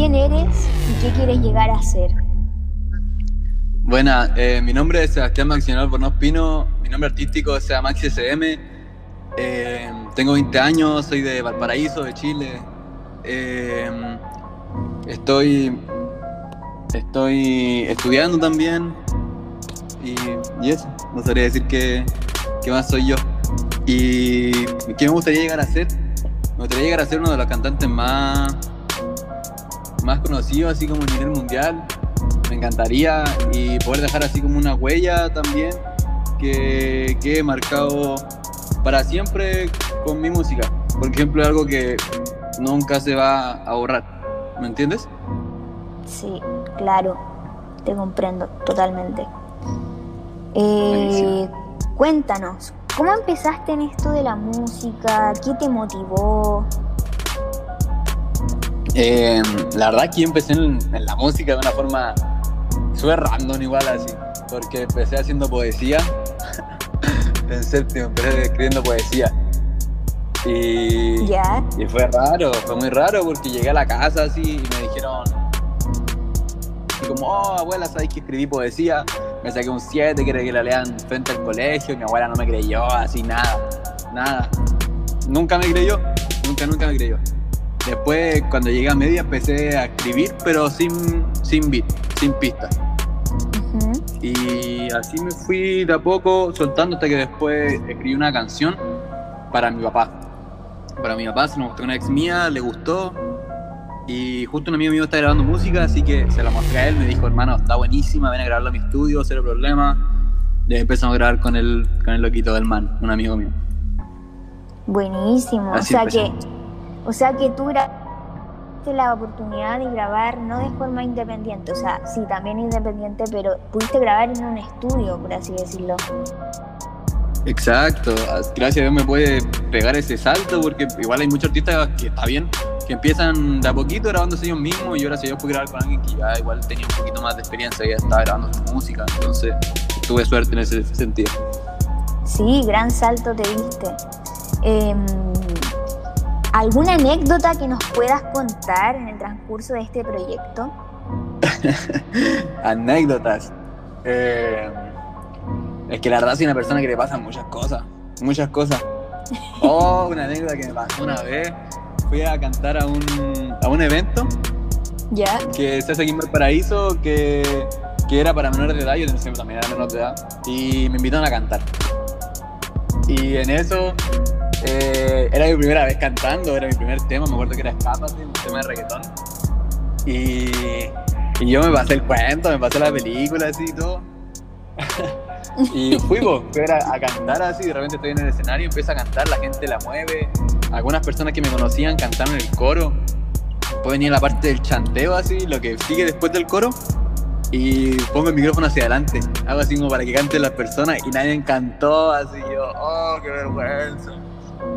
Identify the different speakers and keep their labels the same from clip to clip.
Speaker 1: quién eres y qué quieres llegar a ser.
Speaker 2: Buena, eh, mi nombre es Sebastián Maximiliano Albornoz Pino, mi nombre artístico es Maxi SM, eh, tengo 20 años, soy de Valparaíso, de Chile. Eh, estoy, estoy estudiando también y, y eso, no sabría decir qué, qué más soy yo. ¿Y qué me gustaría llegar a ser? Me gustaría llegar a ser uno de los cantantes más, más conocidos, así como a nivel mundial. Me encantaría y poder dejar así como una huella también que quede marcado para siempre con mi música. Por ejemplo, algo que nunca se va a borrar. ¿Me entiendes?
Speaker 1: Sí, claro. Te comprendo totalmente. Eh, cuéntanos, ¿cómo empezaste en esto de la música? ¿Qué te motivó?
Speaker 2: Eh, la verdad que yo empecé en, en, la música de una forma súper random igual así, porque empecé haciendo poesía en séptimo, empecé escribiendo poesía. Y, y fue raro, fue muy raro porque llegué a la casa así y me dijeron, y como, oh abuela, ¿sabes que escribí poesía? Me saqué un 7, quiere que la lean frente al colegio, y mi abuela no me creyó, así nada, nada. Nunca me creyó, nunca, nunca me creyó. Después, cuando llegué a media, empecé a escribir, pero sin, sin beat, sin pista.
Speaker 1: Uh -huh.
Speaker 2: Y así me fui de a poco soltando hasta que después escribí una canción para mi papá. Para mi papá se nos mostró una ex mía, le gustó. Y justo un amigo mío está grabando música, así que se la mostré a él. Me dijo, hermano, está buenísima, ven a grabarla a mi estudio, cero problema. Y ahí empezamos a grabar con el, con el loquito del man, un amigo mío.
Speaker 1: Buenísimo.
Speaker 2: Así
Speaker 1: o sea que, o sea que tú tuviste la oportunidad de grabar no de forma independiente, o sea, sí también independiente, pero pudiste grabar en un estudio, por así decirlo.
Speaker 2: Exacto, gracias a Dios me puede pegar ese salto porque igual hay muchos artistas que está bien, que empiezan de a poquito grabándose ellos mismos y yo gracias a Dios pude grabar con alguien que ya igual tenía un poquito más de experiencia y ya estaba grabando su música, entonces tuve suerte en ese sentido.
Speaker 1: Sí, gran salto te diste. Eh, ¿Alguna anécdota que nos puedas contar en el transcurso de este proyecto?
Speaker 2: Anécdotas. Eh, es que la verdad soy una persona que le pasan muchas cosas, muchas cosas. Oh, una anécdota que me pasó una vez. Fui a cantar a un, a un evento
Speaker 1: ¿Ya?
Speaker 2: que se hace aquí en Valparaíso que, que era para menores de edad, yo también era menor de edad, y me invitaron a cantar. Y en eso eh, era mi primera vez cantando, era mi primer tema, me acuerdo que era Escápate, un tema de reggaetón. Y, y yo me pasé el cuento, me pasé la película así y todo. y fui a, a, cantar así, de repente estoy en el escenario, empiezo a cantar, la gente la mueve. Algunas personas que me conocían cantaron el coro. Después venía la parte del chanteo así, lo que sigue después del coro. Y pongo el micrófono hacia adelante, hago así como para que canten las personas y nadie cantó, así yo, oh, qué vergüenza.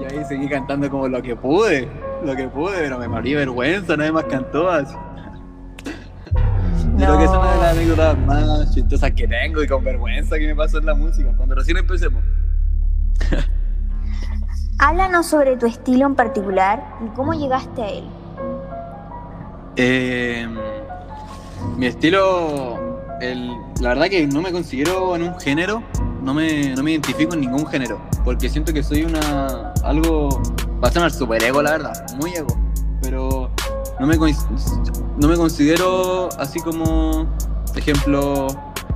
Speaker 2: Y ahí seguí cantando como lo que pude, lo que pude, pero me morí de vergüenza, nadie más cantó así.
Speaker 1: No.
Speaker 2: Yo creo que es una de las anécdotas más chistosas que tengo y con vergüenza que me pasó en la música, cuando recién empecemos.
Speaker 1: Háblanos sobre tu estilo en particular y cómo llegaste a él.
Speaker 2: Eh, mi estilo, el, la verdad que no me considero en un género, no me, no me identifico en ningún género, porque siento que soy una. Algo. va a sonar super ego, la verdad, muy ego, pero no me, no me considero así como, ejemplo,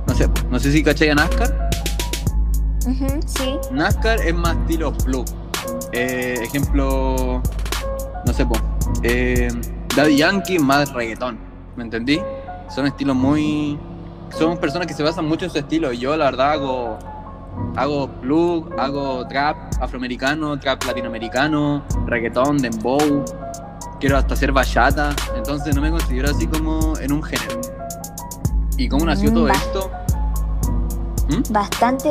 Speaker 2: no sé, no sé si cachai a NASCAR.
Speaker 1: Uh -huh, sí.
Speaker 2: NASCAR es más estilo blue. Eh, ejemplo, no sé, pues, eh, Daddy Yankee más reggaetón, ¿me entendí? Son estilos muy... Son personas que se basan mucho en su estilo y yo la verdad hago hago plug, hago trap afroamericano, trap latinoamericano, reggaetón, dembow, quiero hasta hacer bachata, entonces no me considero así como en un género. ¿Y cómo nació mm, todo esto?
Speaker 1: ¿Mm? Bastante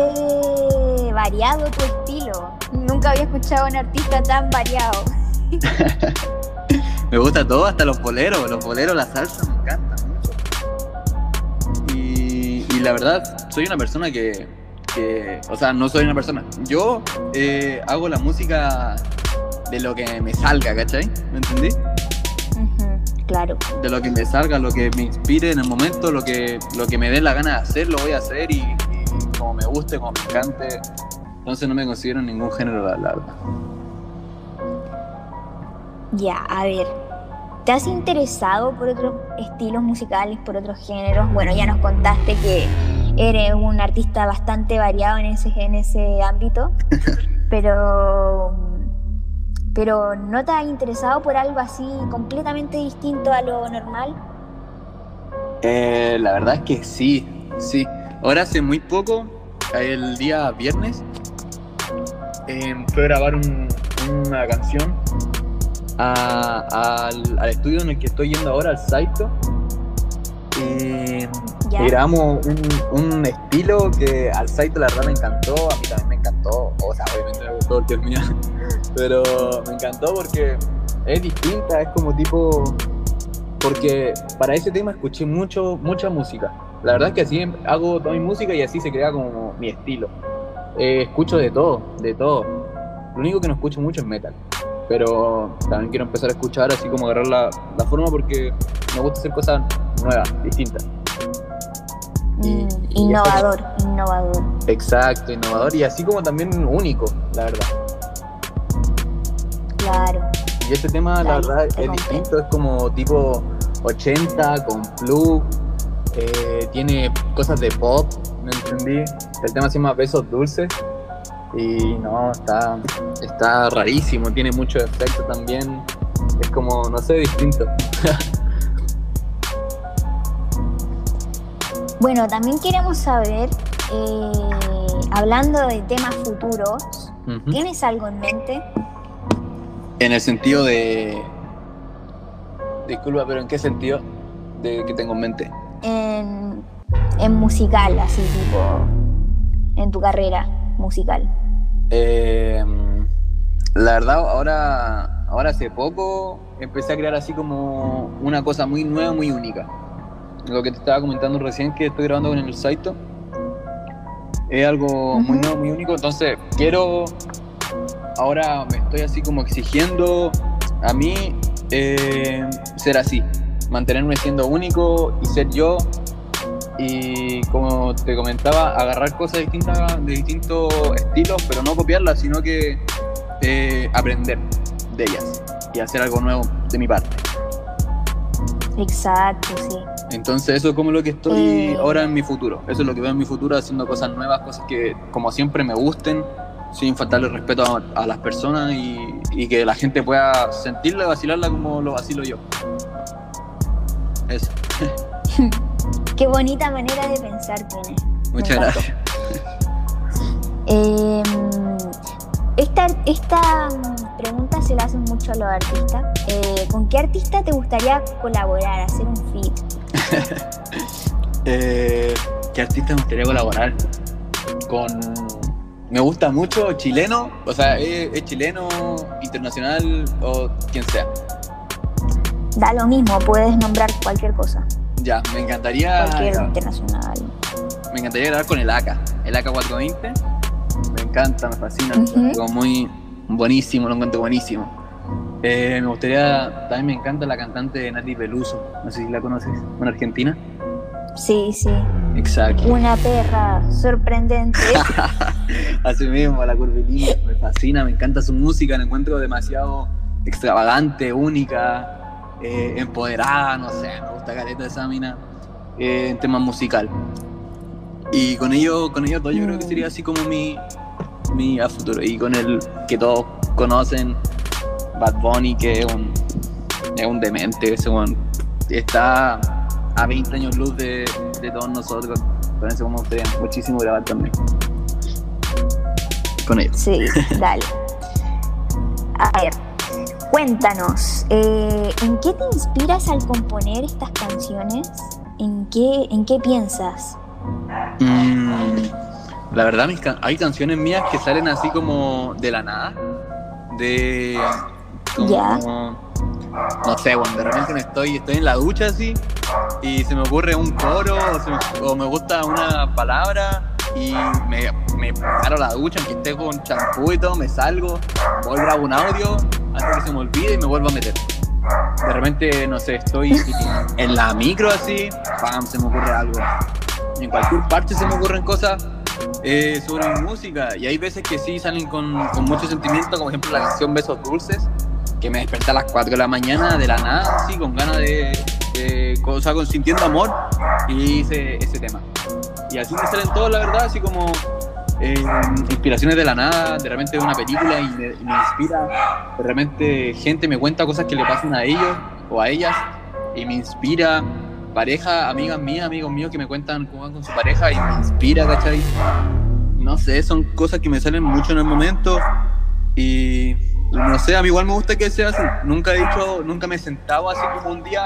Speaker 1: variado tu estilo. Nunca había escuchado a un artista tan variado.
Speaker 2: me gusta todo, hasta los boleros, los boleros, la salsa, me encanta mucho. Y, y la verdad, soy una persona que, que, o sea, no soy una persona. Yo eh, hago la música de lo que me salga, ¿cachai? ¿Me entendí?
Speaker 1: Uh -huh. Claro.
Speaker 2: De lo que me salga, lo que me inspire en el momento, lo que, lo que me dé la gana de hacer, lo voy a hacer y, y como me guste, como me encante. Entonces no me considero ningún género, la la verdad.
Speaker 1: Ya, a ver. ¿Te has interesado por otros estilos musicales, por otros géneros? Bueno, ya nos contaste que eres un artista bastante variado en ese, en ese ámbito, pero, pero ¿no te has interesado por algo así completamente distinto a lo normal?
Speaker 2: Eh, la verdad es que sí, sí. Ahora hace muy poco, el día viernes, eh, fue a grabar un- una canción a- al, al estudio en el que estoy yendo ahora, al Saito. Y,
Speaker 1: Ya.
Speaker 2: y grabamos un, un estilo que al Saito la verdad me encantó, a mí también me encantó, o sea, obviamente me gustó porque es pero me encantó porque es distinta, es como tipo porque para ese tema escuché mucho, mucha música. La verdad es que así hago toda mi música y así se crea como mi estilo. Eh, escucho de todo, de todo. Lo único que no escucho mucho es metal. Pero también quiero empezar a escuchar así como agarrar la, la forma porque me gusta hacer cosas nuevas, distintas. Y-
Speaker 1: Mm,
Speaker 2: y
Speaker 1: innovador, innovador.
Speaker 2: Exacto, innovador y así como también único, la verdad.
Speaker 1: Claro.
Speaker 2: Y este tema, la verdad, es distinto, es como tipo 80 con plug, eh, tiene cosas de pop, ¿me entendí? El tema se llama Besos Dulces y no, está, está rarísimo, tiene mucho efecto también, es como, no sé, distinto.
Speaker 1: Bueno, también queremos saber, eh, hablando de temas futuros. ¿tienes algo en mente?
Speaker 2: En el sentido de... Disculpa, pero ¿en qué sentido? De que tengo en mente.
Speaker 1: En, en musical, así tipo, en tu carrera musical.
Speaker 2: Eh, la verdad, ahora, ahora hace poco empecé a crear así como una cosa muy nueva, muy única. Lo que te estaba comentando recién que estoy grabando con el Saito es algo muy nuevo, muy único. Entonces, quiero. Ahora me estoy así como exigiendo a mí eh, ser así, mantenerme siendo único y ser yo. Y como te comentaba, agarrar cosas distintas de distintos estilos, pero no copiarlas, sino que eh, aprender de ellas y hacer algo nuevo de mi parte.
Speaker 1: Exacto, sí.
Speaker 2: Entonces eso es como lo que estoy
Speaker 1: Eh.
Speaker 2: ahora en mi futuro. Eso es lo que veo en mi futuro, haciendo cosas nuevas, cosas que como siempre me gusten, sin faltarle respeto a, a las personas y, y que la gente pueda sentirla y vacilarla como lo vacilo yo. Eso.
Speaker 1: Qué bonita manera de pensar tienes.
Speaker 2: Muchas gracias.
Speaker 1: Eh, esta, esta mm, pregunta se la hacen mucho a los artistas. Eh, ¿Con qué artista te gustaría colaborar, hacer un feat?
Speaker 2: Eh, ¿Qué artista me gustaría colaborar? Con. Me gusta mucho chileno, o sea, es, es chileno, internacional o quien sea.
Speaker 1: Da lo mismo, puedes nombrar cualquier cosa,
Speaker 2: Ya, me encantaría.
Speaker 1: cualquier internacional.
Speaker 2: Me encantaría grabar con el AK, el AK420. Me encanta, me fascina,
Speaker 1: Ujú.
Speaker 2: algo muy buenísimo, lo encuentro buenísimo. Eh, me gustaría, también me encanta la cantante Nati Peluso, no sé si la conoces, una argentina.
Speaker 1: Sí, sí.
Speaker 2: Exacto.
Speaker 1: Una perra sorprendente.
Speaker 2: Así mismo, la curvilínea, me fascina, me encanta su música, la encuentro demasiado extravagante, única, eh, empoderada, no sé, me gusta caleta esa mina eh, en tema musical. Y con ellos, con ellos dos yo creo que sería así como mi, mi a futuro. Y con el que todos conocen, Bad Bunny, que es un, es un demente, ese weón. está a 20 años luz de, de todos nosotros. Con eso me gustaría muchísimo grabar también. Con ellos.
Speaker 1: Sí, dale. A ver, cuéntanos, eh, ¿en qué te inspiras al componer estas canciones? ¿En qué, en qué piensas?
Speaker 2: Mm, la verdad, mis can- hay canciones mías que salen así como de la nada. De. Como. No sé, bueno, de repente me estoy, estoy en la ducha así y se me ocurre un coro o, se me, o me gusta una palabra y me, me paro la ducha, aunque esté con champú y todo, me salgo, voy grabo un audio hasta que se me olvide y me vuelvo a meter. de repente, no sé, estoy en la micro así, ¡pam! se me ocurre algo. En cualquier parte se me ocurren cosas eh, sobre mi música. Y hay veces que sí salen con, con mucho sentimiento, como ejemplo la canción Besos Dulces, que me desperta a las 4 de la mañana de la nada, así, con ganas de, de o sea, con sintiendo amor, y hice ese tema. Y así me salen todos, la verdad, así como eh, inspiraciones de la nada, de repente una película y me, y me inspira, de repente gente me cuenta cosas que le pasan a ellos o a ellas y me inspira, pareja, amigas mías, amigos míos que me cuentan cómo van con su pareja y me inspira, ¿cachai? No sé, son cosas que me salen mucho en el momento y no sé, a mí igual me gusta que sea así. Nunca he dicho, nunca me he sentado así como un día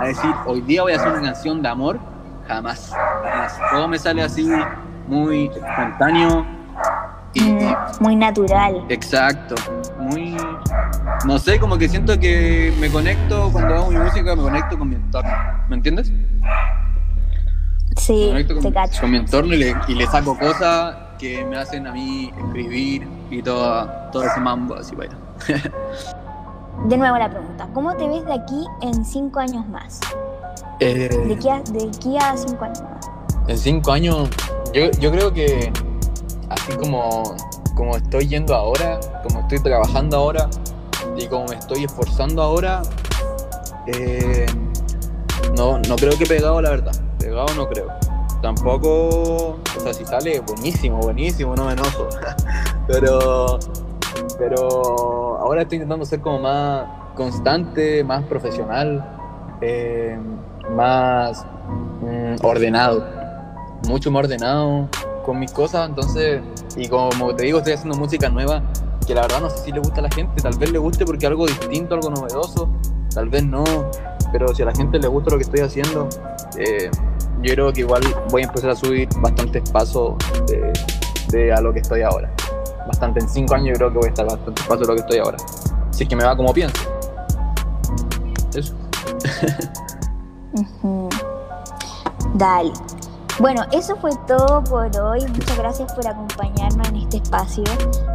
Speaker 2: a decir, hoy día voy a hacer una canción de amor. Jamás, jamás. Todo me sale así muy espontáneo y
Speaker 1: Mm, Muy natural.
Speaker 2: exacto, muy no sé, como que siento que me conecto cuando hago mi música, me conecto con mi entorno. ¿Me entiendes? Me
Speaker 1: Sí,
Speaker 2: conecto con,
Speaker 1: te cacho.
Speaker 2: con mi entorno y le, y le saco cosas que me hacen a mí escribir y todo, todo ese mambo así vaya.
Speaker 1: De nuevo la pregunta, ¿cómo te ves de aquí en cinco años más?
Speaker 2: Eh,
Speaker 1: ¿De aquí a, de aquí a cinco años más?
Speaker 2: En cinco años, yo, yo creo que así como, como estoy yendo ahora, como estoy trabajando ahora y como me estoy esforzando ahora, eh, no, no creo que pegado, la verdad. Pegado no creo. Tampoco, o sea, si sale, buenísimo, buenísimo, no me enojo. pero, pero ahora estoy intentando ser como más constante, más profesional, eh, más mm, ordenado mucho más ordenado con mis cosas, entonces, y como te digo, estoy haciendo música nueva, que la verdad no sé si le gusta a la gente, tal vez le guste porque algo distinto, algo novedoso, tal vez no, pero si a la gente le gusta lo que estoy haciendo, eh, yo creo que igual voy a empezar a subir bastantes pasos de, a lo que estoy ahora. Bastante, en cinco años yo creo que voy a estar bastantes pasos de lo que estoy ahora. Si es que me va como pienso. Eso.
Speaker 1: Dale. Bueno, eso fue todo por hoy. Muchas gracias por acompañarnos en este espacio.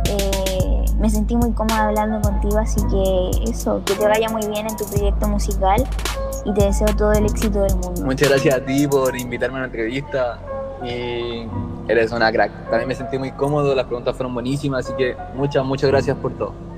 Speaker 1: Eh, me sentí muy cómoda hablando contigo, así que eso, que te vaya muy bien en tu proyecto musical y te deseo todo el éxito del mundo.
Speaker 2: Muchas gracias a ti por invitarme a una entrevista y eres una crack. También me sentí muy cómodo, las preguntas fueron buenísimas, así que muchas, muchas gracias por todo.